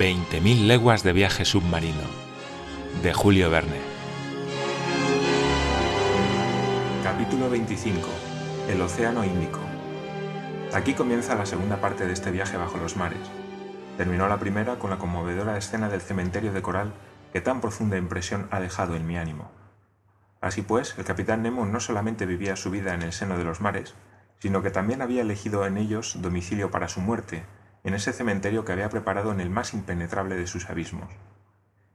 20.000 leguas de viaje submarino, de Julio Verne. Capítulo 25. El Océano Índico. Aquí comienza la segunda parte de este viaje bajo los mares. Terminó la primera con la conmovedora escena del cementerio de coral que tan profunda impresión ha dejado en mi ánimo. Así pues, el capitán Nemo no solamente vivía su vida en el seno de los mares, sino que también había elegido en ellos domicilio para su muerte, en ese cementerio que había preparado en el más impenetrable de sus abismos.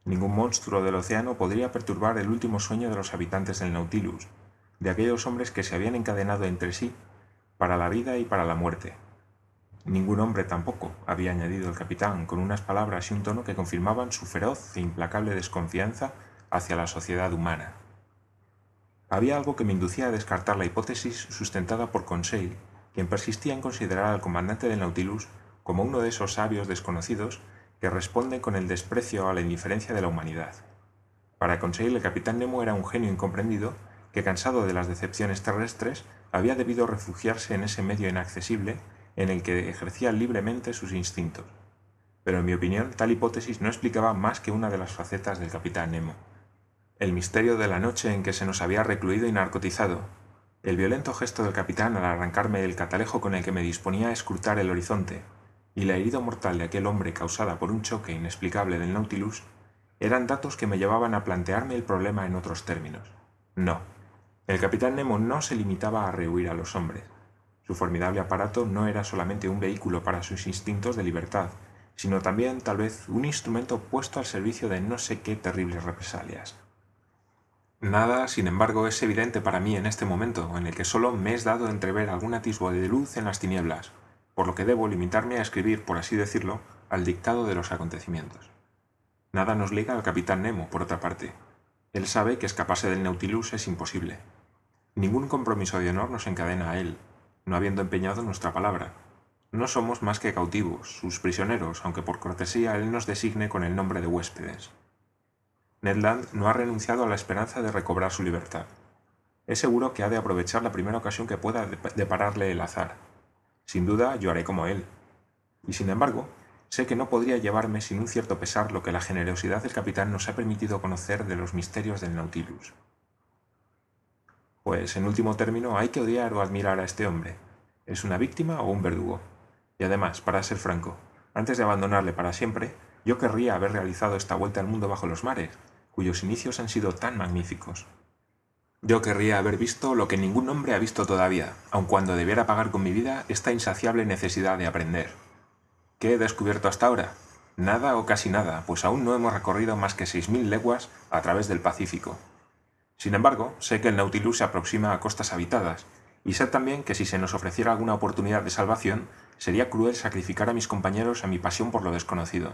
Ningún monstruo del océano podría perturbar el último sueño de los habitantes del Nautilus, de aquellos hombres que se habían encadenado entre sí para la vida y para la muerte. Ningún hombre tampoco, había añadido el capitán con unas palabras y un tono que confirmaban su feroz e implacable desconfianza hacia la sociedad humana. Había algo que me inducía a descartar la hipótesis sustentada por Conseil, quien persistía en considerar al comandante del Nautilus como uno de esos sabios desconocidos que responden con el desprecio a la indiferencia de la humanidad. Para Conseil el capitán Nemo era un genio incomprendido que, cansado de las decepciones terrestres, había debido refugiarse en ese medio inaccesible en el que ejercía libremente sus instintos. Pero en mi opinión, tal hipótesis no explicaba más que una de las facetas del capitán Nemo. El misterio de la noche en que se nos había recluido y narcotizado, el violento gesto del capitán al arrancarme el catalejo con el que me disponía a escrutar el horizonte, y la herida mortal de aquel hombre causada por un choque inexplicable del Nautilus eran datos que me llevaban a plantearme el problema en otros términos. No, el capitán Nemo no se limitaba a rehuir a los hombres. Su formidable aparato no era solamente un vehículo para sus instintos de libertad, sino también tal vez un instrumento puesto al servicio de no sé qué terribles represalias. Nada, sin embargo, es evidente para mí en este momento, en el que solo me es dado entrever algún atisbo de luz en las tinieblas, por lo que debo limitarme a escribir, por así decirlo, al dictado de los acontecimientos. Nada nos liga al capitán Nemo, por otra parte. Él sabe que escaparse del Nautilus es imposible. Ningún compromiso de honor nos encadena a él, no habiendo empeñado nuestra palabra. No somos más que cautivos, sus prisioneros, aunque por cortesía él nos designe con el nombre de huéspedes. Ned Land no ha renunciado a la esperanza de recobrar su libertad. Es seguro que ha de aprovechar la primera ocasión que pueda depararle el azar, sin duda yo haré como él. Y sin embargo, sé que no podría llevarme sin un cierto pesar lo que la generosidad del capitán nos ha permitido conocer de los misterios del Nautilus. Pues, en último término, hay que odiar o admirar a este hombre. ¿Es una víctima o un verdugo? Y además, para ser franco, antes de abandonarle para siempre, yo querría haber realizado esta vuelta al mundo bajo los mares, cuyos inicios han sido tan magníficos. Yo querría haber visto lo que ningún hombre ha visto todavía, aun cuando debiera pagar con mi vida esta insaciable necesidad de aprender. ¿Qué he descubierto hasta ahora? Nada o casi nada, pues aún no hemos recorrido más que seis mil leguas a través del Pacífico. Sin embargo, sé que el Nautilus se aproxima a costas habitadas, y sé también que si se nos ofreciera alguna oportunidad de salvación, sería cruel sacrificar a mis compañeros a mi pasión por lo desconocido.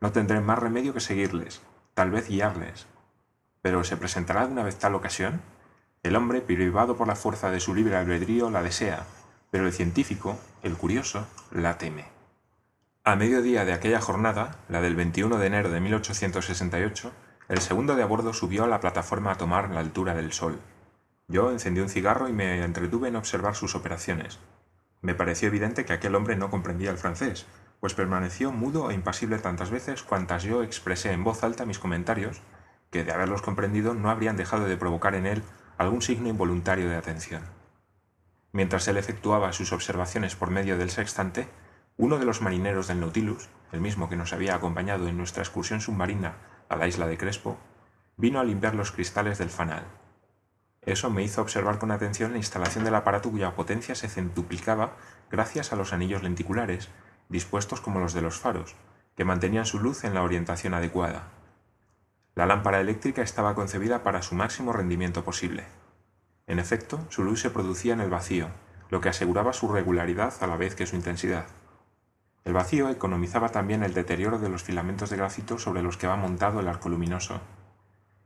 No tendré más remedio que seguirles, tal vez guiarles, pero ¿se presentará alguna vez tal ocasión? El hombre, privado por la fuerza de su libre albedrío, la desea, pero el científico, el curioso, la teme. A mediodía de aquella jornada, la del 21 de enero de 1868, el segundo de a bordo subió a la plataforma a tomar la altura del sol. Yo encendí un cigarro y me entretuve en observar sus operaciones. Me pareció evidente que aquel hombre no comprendía el francés, pues permaneció mudo e impasible tantas veces cuantas yo expresé en voz alta mis comentarios que de haberlos comprendido no habrían dejado de provocar en él algún signo involuntario de atención. Mientras él efectuaba sus observaciones por medio del sextante, uno de los marineros del Nautilus, el mismo que nos había acompañado en nuestra excursión submarina a la isla de Crespo, vino a limpiar los cristales del fanal. Eso me hizo observar con atención la instalación del aparato cuya potencia se centuplicaba gracias a los anillos lenticulares, dispuestos como los de los faros, que mantenían su luz en la orientación adecuada. La lámpara eléctrica estaba concebida para su máximo rendimiento posible. En efecto, su luz se producía en el vacío, lo que aseguraba su regularidad a la vez que su intensidad. El vacío economizaba también el deterioro de los filamentos de grafito sobre los que va montado el arco luminoso.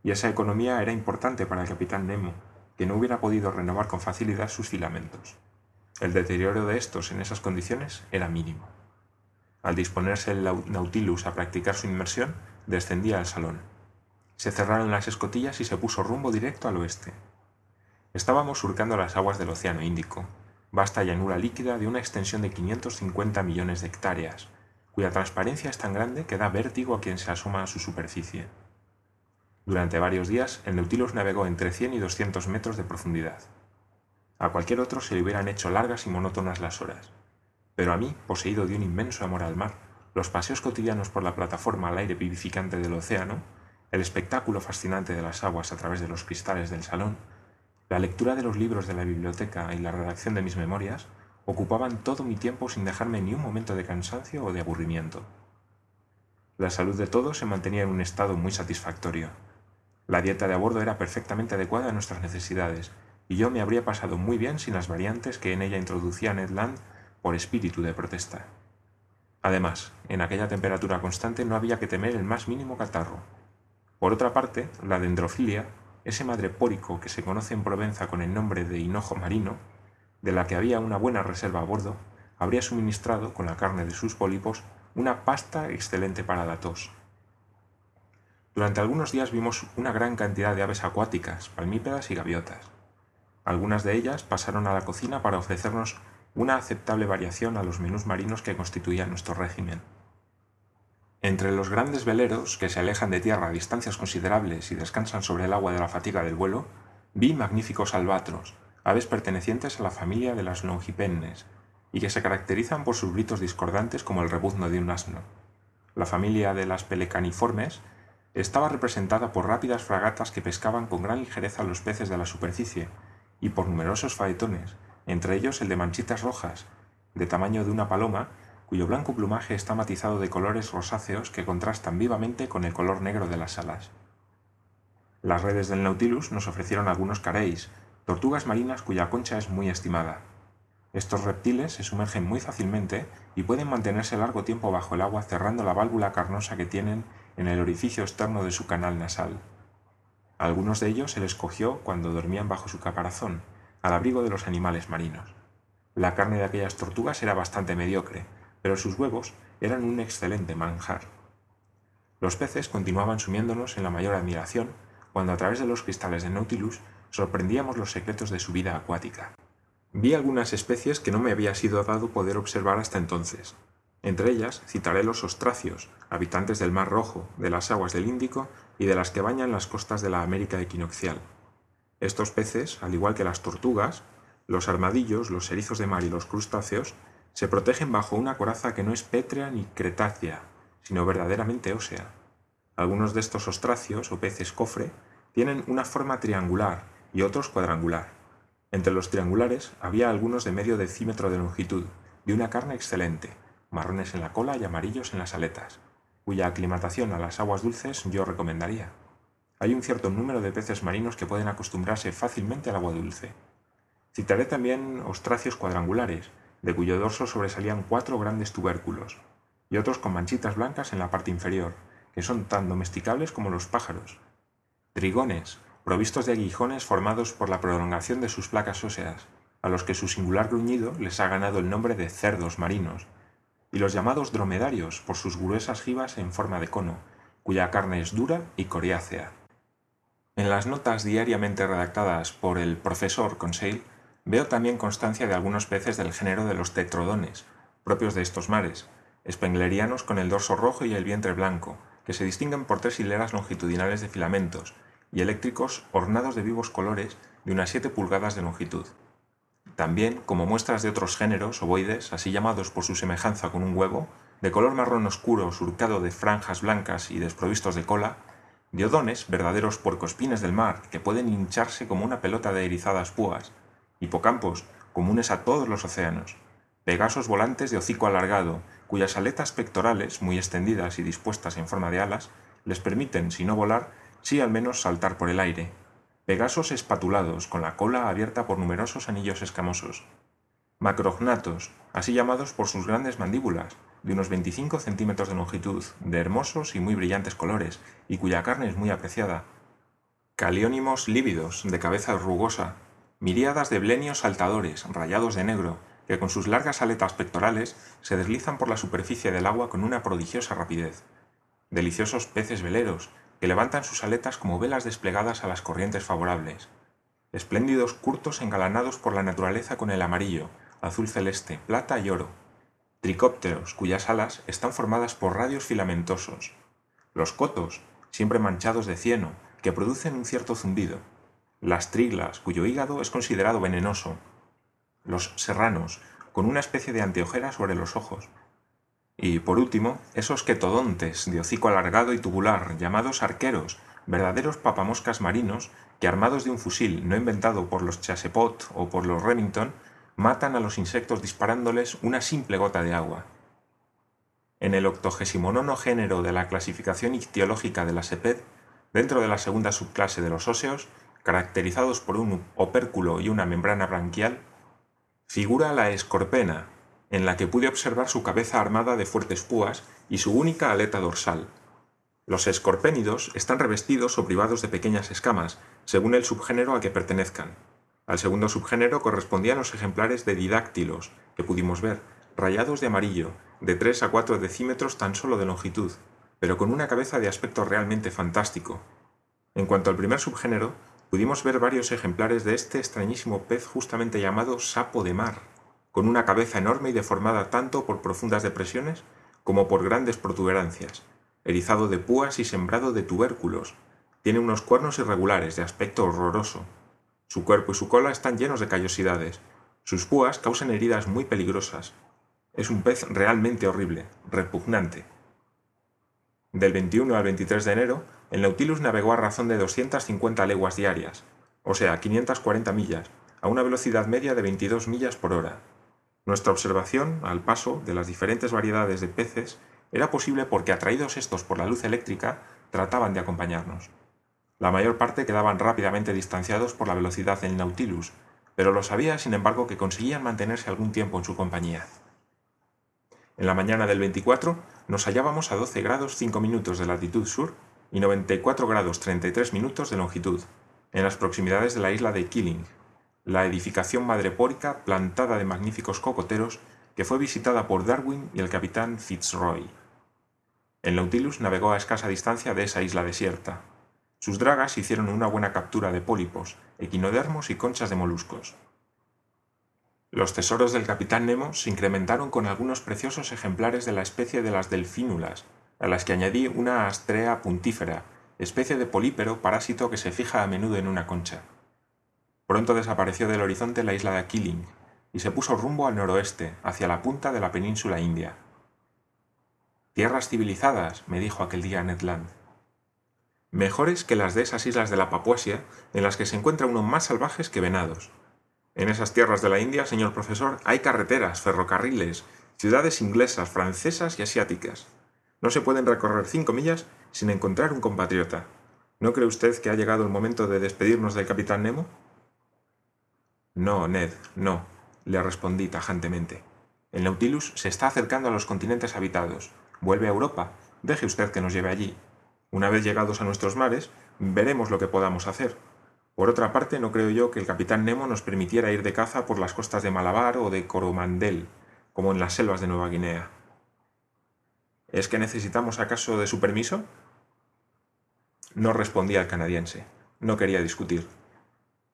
Y esa economía era importante para el capitán Nemo, que no hubiera podido renovar con facilidad sus filamentos. El deterioro de estos en esas condiciones era mínimo. Al disponerse el Nautilus a practicar su inmersión, descendía al salón. Se cerraron las escotillas y se puso rumbo directo al oeste. Estábamos surcando las aguas del Océano Índico, vasta llanura líquida de una extensión de 550 millones de hectáreas, cuya transparencia es tan grande que da vértigo a quien se asoma a su superficie. Durante varios días, el Nautilus navegó entre 100 y 200 metros de profundidad. A cualquier otro se le hubieran hecho largas y monótonas las horas. Pero a mí, poseído de un inmenso amor al mar, los paseos cotidianos por la plataforma al aire vivificante del océano, el espectáculo fascinante de las aguas a través de los cristales del salón, la lectura de los libros de la biblioteca y la redacción de mis memorias ocupaban todo mi tiempo sin dejarme ni un momento de cansancio o de aburrimiento. La salud de todos se mantenía en un estado muy satisfactorio. La dieta de a bordo era perfectamente adecuada a nuestras necesidades, y yo me habría pasado muy bien sin las variantes que en ella introducía Ned Land por espíritu de protesta. Además, en aquella temperatura constante no había que temer el más mínimo catarro. Por otra parte, la dendrofilia, ese madrepórico que se conoce en Provenza con el nombre de hinojo marino, de la que había una buena reserva a bordo, habría suministrado, con la carne de sus pólipos, una pasta excelente para la tos. Durante algunos días vimos una gran cantidad de aves acuáticas, palmípedas y gaviotas. Algunas de ellas pasaron a la cocina para ofrecernos una aceptable variación a los menús marinos que constituían nuestro régimen. Entre los grandes veleros que se alejan de tierra a distancias considerables y descansan sobre el agua de la fatiga del vuelo, vi magníficos albatros, aves pertenecientes a la familia de las longipennes, y que se caracterizan por sus gritos discordantes como el rebuzno de un asno. La familia de las pelecaniformes estaba representada por rápidas fragatas que pescaban con gran ligereza los peces de la superficie, y por numerosos faetones, entre ellos el de manchitas rojas, de tamaño de una paloma, cuyo blanco plumaje está matizado de colores rosáceos que contrastan vivamente con el color negro de las alas. Las redes del Nautilus nos ofrecieron algunos caréis, tortugas marinas cuya concha es muy estimada. Estos reptiles se sumergen muy fácilmente y pueden mantenerse largo tiempo bajo el agua cerrando la válvula carnosa que tienen en el orificio externo de su canal nasal. algunos de ellos se les cogió cuando dormían bajo su caparazón, al abrigo de los animales marinos. La carne de aquellas tortugas era bastante mediocre, pero sus huevos eran un excelente manjar. Los peces continuaban sumiéndonos en la mayor admiración cuando a través de los cristales de Nautilus sorprendíamos los secretos de su vida acuática. Vi algunas especies que no me había sido dado poder observar hasta entonces. Entre ellas citaré los ostracios, habitantes del Mar Rojo, de las aguas del Índico y de las que bañan las costas de la América equinoccial. Estos peces, al igual que las tortugas, los armadillos, los erizos de mar y los crustáceos, se protegen bajo una coraza que no es pétrea ni cretácea, sino verdaderamente ósea. Algunos de estos ostracios o peces cofre tienen una forma triangular y otros cuadrangular. Entre los triangulares había algunos de medio decímetro de longitud, de una carne excelente, marrones en la cola y amarillos en las aletas, cuya aclimatación a las aguas dulces yo recomendaría. Hay un cierto número de peces marinos que pueden acostumbrarse fácilmente al agua dulce. Citaré también ostracios cuadrangulares, de cuyo dorso sobresalían cuatro grandes tubérculos, y otros con manchitas blancas en la parte inferior, que son tan domesticables como los pájaros. Trigones, provistos de aguijones formados por la prolongación de sus placas óseas, a los que su singular gruñido les ha ganado el nombre de cerdos marinos, y los llamados dromedarios por sus gruesas jibas en forma de cono, cuya carne es dura y coriácea. En las notas diariamente redactadas por el profesor Conseil veo también constancia de algunos peces del género de los tetrodones, propios de estos mares, spenglerianos con el dorso rojo y el vientre blanco, que se distinguen por tres hileras longitudinales de filamentos, y eléctricos ornados de vivos colores de unas 7 pulgadas de longitud. También, como muestras de otros géneros ovoides, así llamados por su semejanza con un huevo, de color marrón oscuro surcado de franjas blancas y desprovistos de cola, diodones, verdaderos puercoespines del mar, que pueden hincharse como una pelota de erizadas púas, hipocampos, comunes a todos los océanos, pegasos volantes de hocico alargado, cuyas aletas pectorales, muy extendidas y dispuestas en forma de alas, les permiten, si no volar, sí al menos saltar por el aire. Pegasos espatulados, con la cola abierta por numerosos anillos escamosos. Macrognatos, así llamados por sus grandes mandíbulas, de unos 25 centímetros de longitud, de hermosos y muy brillantes colores, y cuya carne es muy apreciada. Caliónimos lívidos, de cabeza rugosa, miríadas de blenios saltadores, rayados de negro, que con sus largas aletas pectorales se deslizan por la superficie del agua con una prodigiosa rapidez. Deliciosos peces veleros, que levantan sus aletas como velas desplegadas a las corrientes favorables. Espléndidos curtos engalanados por la naturaleza con el amarillo, azul celeste, plata y oro. tricópteros cuyas alas están formadas por radios filamentosos, los cotos, siempre manchados de cieno, que producen un cierto zumbido, las triglas, cuyo hígado es considerado venenoso, los serranos, con una especie de anteojera sobre los ojos, y por último, esos quetodontes de hocico alargado y tubular, llamados arqueros, verdaderos papamoscas marinos que armados de un fusil no inventado por los Chasepot o por los Remington, matan a los insectos disparándoles una simple gota de agua. En el octogésimo género de la clasificación ictiológica de la SEPED, dentro de la segunda subclase de los óseos, caracterizados por un opérculo y una membrana branquial, figura la escorpena, en la que pude observar su cabeza armada de fuertes púas y su única aleta dorsal. Los escorpénidos están revestidos o privados de pequeñas escamas, según el subgénero a que pertenezcan. Al segundo subgénero correspondían los ejemplares de didáctilos, que pudimos ver, rayados de amarillo, de 3 a 4 decímetros tan solo de longitud, pero con una cabeza de aspecto realmente fantástico. En cuanto al primer subgénero, pudimos ver varios ejemplares de este extrañísimo pez justamente llamado sapo de mar, con una cabeza enorme y deformada tanto por profundas depresiones como por grandes protuberancias, erizado de púas y sembrado de tubérculos. Tiene unos cuernos irregulares de aspecto horroroso, su cuerpo y su cola están llenos de callosidades. Sus púas causan heridas muy peligrosas. Es un pez realmente horrible, repugnante. Del 21 al 23 de enero, el Nautilus navegó a razón de 250 leguas diarias, o sea, 540 millas, a una velocidad media de 22 millas por hora. Nuestra observación, al paso, de las diferentes variedades de peces era posible porque, atraídos estos por la luz eléctrica, trataban de acompañarnos. La mayor parte quedaban rápidamente distanciados por la velocidad del Nautilus, pero lo sabía, sin embargo, que conseguían mantenerse algún tiempo en su compañía. En la mañana del 24 nos hallábamos a 12 grados 5 minutos de latitud sur y 94 grados 33 minutos de longitud, en las proximidades de la isla de Killing, la edificación madrepórica plantada de magníficos cocoteros que fue visitada por Darwin y el capitán Fitzroy. El Nautilus navegó a escasa distancia de esa isla desierta, sus dragas hicieron una buena captura de pólipos, equinodermos y conchas de moluscos. Los tesoros del capitán Nemo se incrementaron con algunos preciosos ejemplares de la especie de las delfínulas, a las que añadí una astrea puntífera, especie de polípero parásito que se fija a menudo en una concha. Pronto desapareció del horizonte la isla de Aquilin y se puso rumbo al noroeste, hacia la punta de la península india. Tierras civilizadas, me dijo aquel día Ned Land mejores que las de esas islas de la Papuasia, en las que se encuentra uno más salvajes que venados. En esas tierras de la India, señor profesor, hay carreteras, ferrocarriles, ciudades inglesas, francesas y asiáticas. No se pueden recorrer cinco millas sin encontrar un compatriota. ¿No cree usted que ha llegado el momento de despedirnos del capitán Nemo? No, Ned, no, le respondí tajantemente. El Nautilus se está acercando a los continentes habitados. Vuelve a Europa. Deje usted que nos lleve allí. Una vez llegados a nuestros mares, veremos lo que podamos hacer. Por otra parte, no creo yo que el capitán Nemo nos permitiera ir de caza por las costas de Malabar o de Coromandel, como en las selvas de Nueva Guinea. ¿Es que necesitamos acaso de su permiso? No respondía el canadiense. No quería discutir.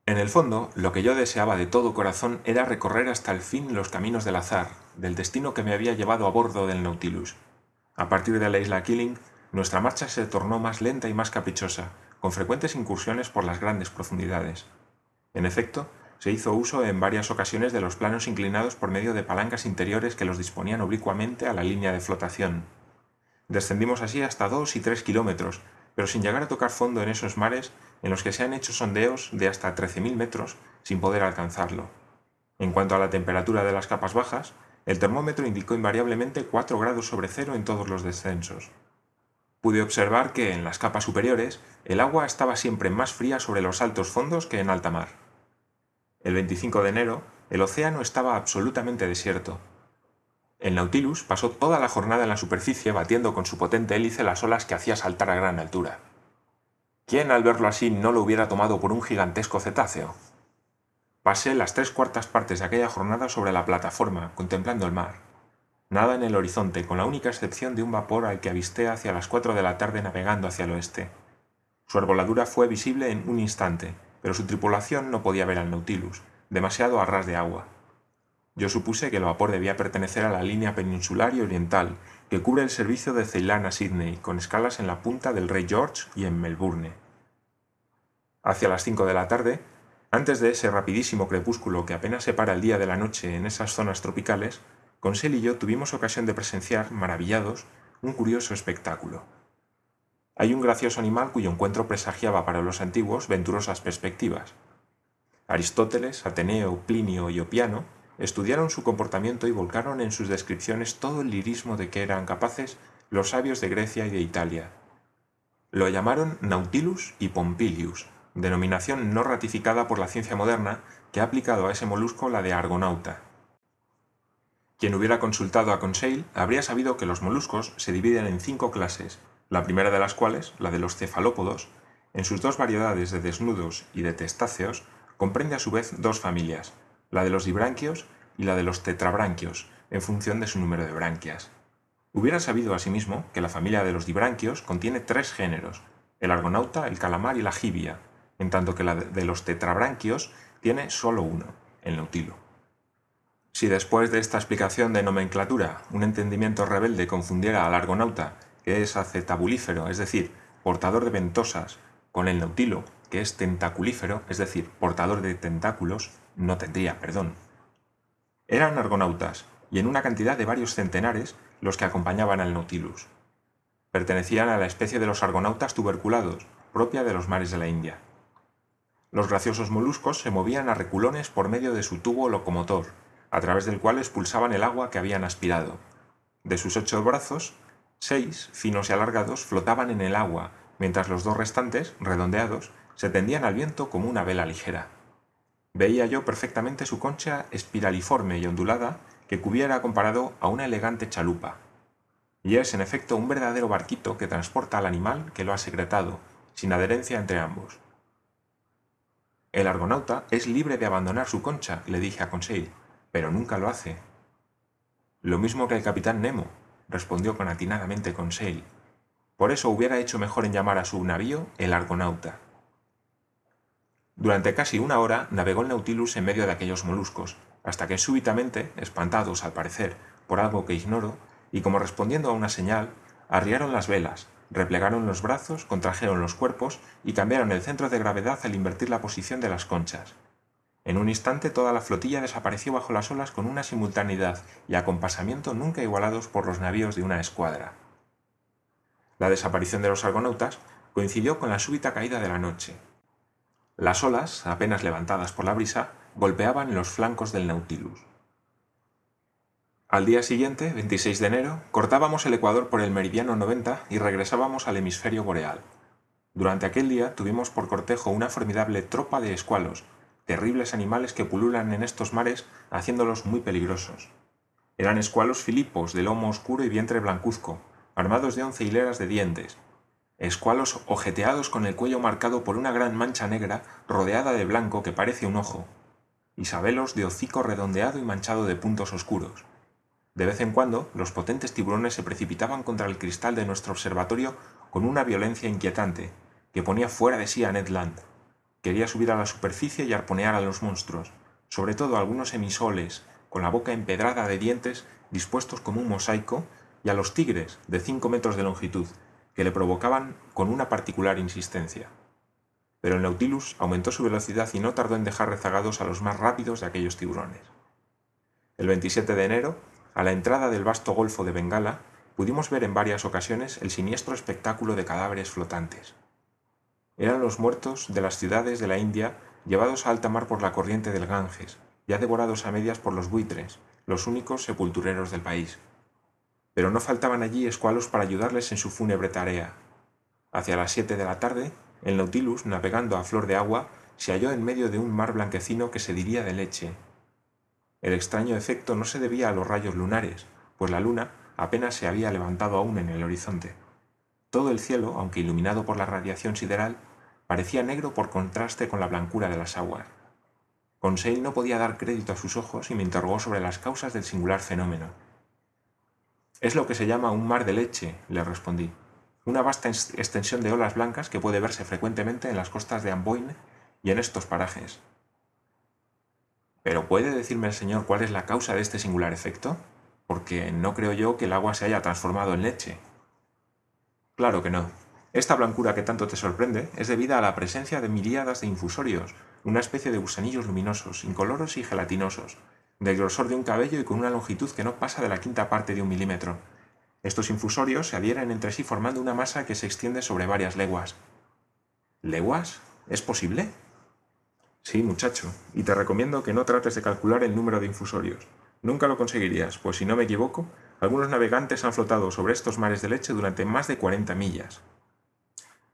En el fondo, lo que yo deseaba de todo corazón era recorrer hasta el fin los caminos del azar, del destino que me había llevado a bordo del Nautilus. A partir de la isla Killing, nuestra marcha se tornó más lenta y más caprichosa, con frecuentes incursiones por las grandes profundidades. En efecto, se hizo uso en varias ocasiones de los planos inclinados por medio de palancas interiores que los disponían oblicuamente a la línea de flotación. Descendimos así hasta dos y tres kilómetros, pero sin llegar a tocar fondo en esos mares en los que se han hecho sondeos de hasta 13.000 metros sin poder alcanzarlo. En cuanto a la temperatura de las capas bajas, el termómetro indicó invariablemente 4 grados sobre cero en todos los descensos pude observar que en las capas superiores el agua estaba siempre más fría sobre los altos fondos que en alta mar. El 25 de enero el océano estaba absolutamente desierto. El Nautilus pasó toda la jornada en la superficie batiendo con su potente hélice las olas que hacía saltar a gran altura. ¿Quién al verlo así no lo hubiera tomado por un gigantesco cetáceo? Pasé las tres cuartas partes de aquella jornada sobre la plataforma, contemplando el mar. Nada en el horizonte, con la única excepción de un vapor al que avisté hacia las cuatro de la tarde navegando hacia el oeste. Su arboladura fue visible en un instante, pero su tripulación no podía ver al Nautilus, demasiado a ras de agua. Yo supuse que el vapor debía pertenecer a la línea peninsular y oriental, que cubre el servicio de Ceilán a Sydney, con escalas en la punta del Rey George y en Melbourne. Hacia las cinco de la tarde, antes de ese rapidísimo crepúsculo que apenas separa el día de la noche en esas zonas tropicales, Consel y yo tuvimos ocasión de presenciar, maravillados, un curioso espectáculo. Hay un gracioso animal cuyo encuentro presagiaba para los antiguos venturosas perspectivas. Aristóteles, Ateneo, Plinio y Opiano estudiaron su comportamiento y volcaron en sus descripciones todo el lirismo de que eran capaces los sabios de Grecia y de Italia. Lo llamaron Nautilus y Pompilius, denominación no ratificada por la ciencia moderna que ha aplicado a ese molusco la de argonauta. Quien hubiera consultado a Conseil habría sabido que los moluscos se dividen en cinco clases, la primera de las cuales, la de los cefalópodos, en sus dos variedades de desnudos y de testáceos, comprende a su vez dos familias, la de los dibranquios y la de los tetrabranquios, en función de su número de branquias. Hubiera sabido asimismo que la familia de los dibranquios contiene tres géneros, el argonauta, el calamar y la jibia, en tanto que la de los tetrabranquios tiene solo uno, el nautilo. Si después de esta explicación de nomenclatura un entendimiento rebelde confundiera al argonauta, que es acetabulífero, es decir, portador de ventosas, con el nautilo, que es tentaculífero, es decir, portador de tentáculos, no tendría perdón. Eran argonautas, y en una cantidad de varios centenares, los que acompañaban al Nautilus. Pertenecían a la especie de los argonautas tuberculados, propia de los mares de la India. Los graciosos moluscos se movían a reculones por medio de su tubo locomotor, a través del cual expulsaban el agua que habían aspirado. De sus ocho brazos, seis, finos y alargados, flotaban en el agua, mientras los dos restantes, redondeados, se tendían al viento como una vela ligera. Veía yo perfectamente su concha espiraliforme y ondulada que cubiera comparado a una elegante chalupa. Y es, en efecto, un verdadero barquito que transporta al animal que lo ha secretado, sin adherencia entre ambos. El argonauta es libre de abandonar su concha, le dije a Conseil, pero nunca lo hace. Lo mismo que el capitán Nemo, respondió con atinadamente Conseil. Por eso hubiera hecho mejor en llamar a su navío el argonauta. Durante casi una hora navegó el Nautilus en medio de aquellos moluscos, hasta que súbitamente, espantados al parecer por algo que ignoro, y como respondiendo a una señal, arriaron las velas, replegaron los brazos, contrajeron los cuerpos y cambiaron el centro de gravedad al invertir la posición de las conchas. En un instante toda la flotilla desapareció bajo las olas con una simultaneidad y acompasamiento nunca igualados por los navíos de una escuadra. La desaparición de los argonautas coincidió con la súbita caída de la noche. Las olas, apenas levantadas por la brisa, golpeaban los flancos del Nautilus. Al día siguiente, 26 de enero, cortábamos el ecuador por el meridiano 90 y regresábamos al hemisferio boreal. Durante aquel día tuvimos por cortejo una formidable tropa de escualos, terribles animales que pululan en estos mares haciéndolos muy peligrosos. Eran escualos filipos de lomo oscuro y vientre blancuzco, armados de once hileras de dientes, escualos ojeteados con el cuello marcado por una gran mancha negra rodeada de blanco que parece un ojo, isabelos de hocico redondeado y manchado de puntos oscuros. De vez en cuando, los potentes tiburones se precipitaban contra el cristal de nuestro observatorio con una violencia inquietante, que ponía fuera de sí a Ned Land. Quería subir a la superficie y arponear a los monstruos, sobre todo algunos emisoles, con la boca empedrada de dientes dispuestos como un mosaico, y a los tigres, de cinco metros de longitud, que le provocaban con una particular insistencia. Pero el Nautilus aumentó su velocidad y no tardó en dejar rezagados a los más rápidos de aquellos tiburones. El 27 de enero, a la entrada del vasto golfo de Bengala, pudimos ver en varias ocasiones el siniestro espectáculo de cadáveres flotantes. Eran los muertos de las ciudades de la India llevados a alta mar por la corriente del Ganges, ya devorados a medias por los buitres, los únicos sepultureros del país. Pero no faltaban allí escualos para ayudarles en su fúnebre tarea. Hacia las siete de la tarde, el Nautilus, navegando a flor de agua, se halló en medio de un mar blanquecino que se diría de leche, el extraño efecto no se debía a los rayos lunares, pues la luna apenas se había levantado aún en el horizonte. Todo el cielo, aunque iluminado por la radiación sideral, parecía negro por contraste con la blancura de las aguas. Conseil no podía dar crédito a sus ojos y me interrogó sobre las causas del singular fenómeno. Es lo que se llama un mar de leche, le respondí, una vasta extensión de olas blancas que puede verse frecuentemente en las costas de Amboyne y en estos parajes. ¿Pero puede decirme el señor cuál es la causa de este singular efecto? Porque no creo yo que el agua se haya transformado en leche. Claro que no. Esta blancura que tanto te sorprende es debida a la presencia de miríadas de infusorios, una especie de gusanillos luminosos, incoloros y gelatinosos, del grosor de un cabello y con una longitud que no pasa de la quinta parte de un milímetro. Estos infusorios se adhieren entre sí formando una masa que se extiende sobre varias leguas. ¿Leguas? ¿Es posible? Sí, muchacho, y te recomiendo que no trates de calcular el número de infusorios. Nunca lo conseguirías, pues si no me equivoco, algunos navegantes han flotado sobre estos mares de leche durante más de 40 millas.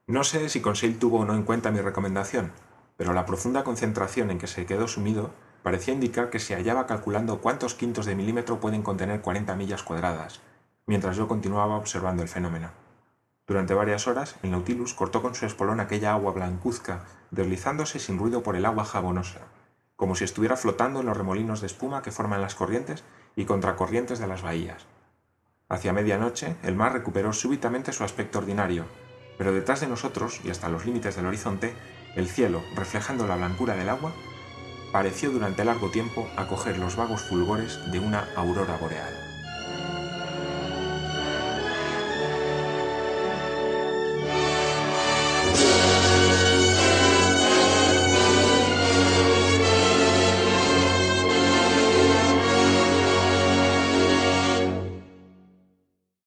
No sé si Conseil tuvo o no en cuenta mi recomendación, pero la profunda concentración en que se quedó sumido parecía indicar que se hallaba calculando cuántos quintos de milímetro pueden contener 40 millas cuadradas, mientras yo continuaba observando el fenómeno. Durante varias horas, el Nautilus cortó con su espolón aquella agua blancuzca, deslizándose sin ruido por el agua jabonosa, como si estuviera flotando en los remolinos de espuma que forman las corrientes y contracorrientes de las bahías. Hacia medianoche, el mar recuperó súbitamente su aspecto ordinario, pero detrás de nosotros y hasta los límites del horizonte, el cielo, reflejando la blancura del agua, pareció durante largo tiempo acoger los vagos fulgores de una aurora boreal.